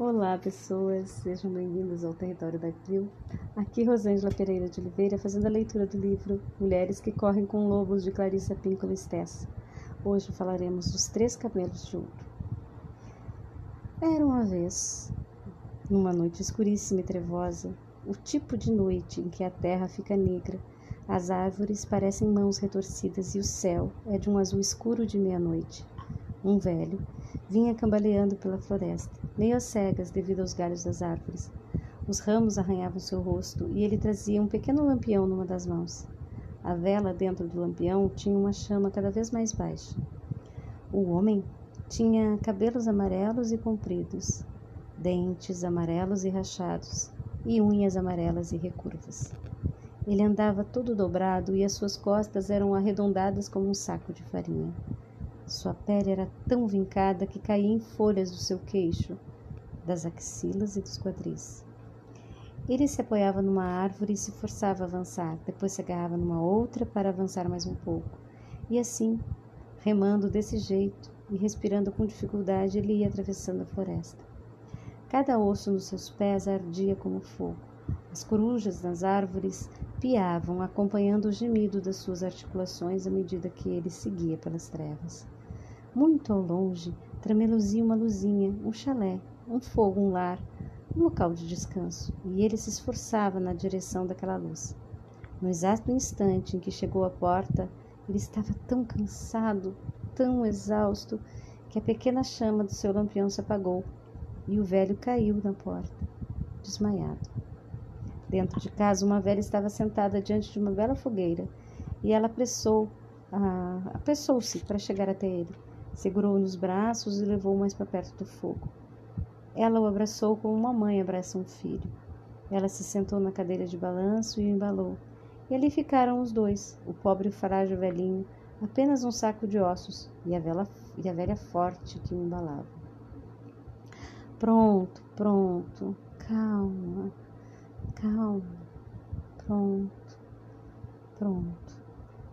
Olá, pessoas, sejam bem-vindos ao Território da CRIO. Aqui Rosângela Pereira de Oliveira fazendo a leitura do livro Mulheres que Correm com Lobos de Clarissa Pinkola Stessa. Hoje falaremos dos Três Camelos de Ouro. Era uma vez, numa noite escuríssima e trevosa, o tipo de noite em que a terra fica negra, as árvores parecem mãos retorcidas e o céu é de um azul escuro de meia-noite. Um velho vinha cambaleando pela floresta, às cegas devido aos galhos das árvores. Os ramos arranhavam seu rosto e ele trazia um pequeno lampião numa das mãos. A vela dentro do lampião tinha uma chama cada vez mais baixa. O homem tinha cabelos amarelos e compridos, dentes amarelos e rachados e unhas amarelas e recurvas. Ele andava todo dobrado e as suas costas eram arredondadas como um saco de farinha. Sua pele era tão vincada que caía em folhas do seu queixo, das axilas e dos quadris. Ele se apoiava numa árvore e se forçava a avançar, depois se agarrava numa outra para avançar mais um pouco. E assim, remando desse jeito e respirando com dificuldade, ele ia atravessando a floresta. Cada osso nos seus pés ardia como fogo. As corujas nas árvores piavam, acompanhando o gemido das suas articulações à medida que ele seguia pelas trevas. Muito ao longe, tremeluzia uma luzinha, um chalé, um fogo, um lar, um local de descanso, e ele se esforçava na direção daquela luz. No exato instante em que chegou à porta, ele estava tão cansado, tão exausto, que a pequena chama do seu lampião se apagou e o velho caiu na porta, desmaiado. Dentro de casa, uma velha estava sentada diante de uma bela fogueira e ela apressou, ah, apressou-se para chegar até ele. Segurou-o nos braços e levou-o mais para perto do fogo. Ela o abraçou como uma mãe abraça um filho. Ela se sentou na cadeira de balanço e o embalou. E ali ficaram os dois, o pobre frágil velhinho, apenas um saco de ossos, e a, vela, e a velha forte que o embalava. Pronto, pronto, calma, calma, pronto, pronto.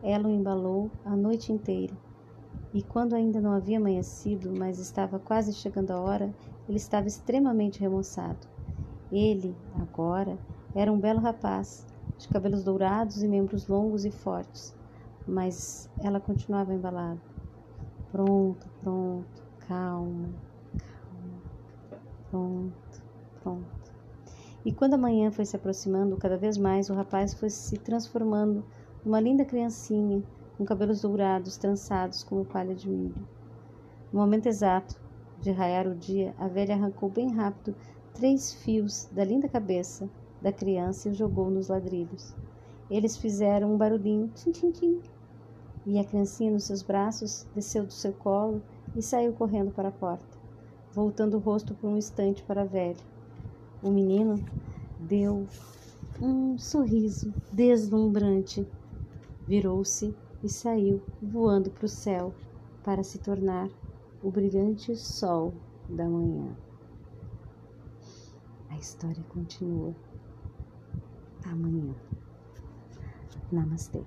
Ela o embalou a noite inteira e quando ainda não havia amanhecido, mas estava quase chegando a hora, ele estava extremamente remoçado. Ele, agora, era um belo rapaz, de cabelos dourados e membros longos e fortes, mas ela continuava embalada. Pronto, pronto, calma, calma, pronto, pronto. E quando a manhã foi se aproximando cada vez mais, o rapaz foi se transformando numa linda criancinha com cabelos dourados, trançados como palha de milho. No momento exato de raiar o dia, a velha arrancou bem rápido três fios da linda cabeça da criança e jogou nos ladrilhos. Eles fizeram um barulhinho, tim, tim, tim, e a criancinha nos seus braços desceu do seu colo e saiu correndo para a porta, voltando o rosto por um instante para a velha. O menino deu um sorriso deslumbrante, virou-se e saiu voando para o céu para se tornar o brilhante sol da manhã. A história continua amanhã. Namastê.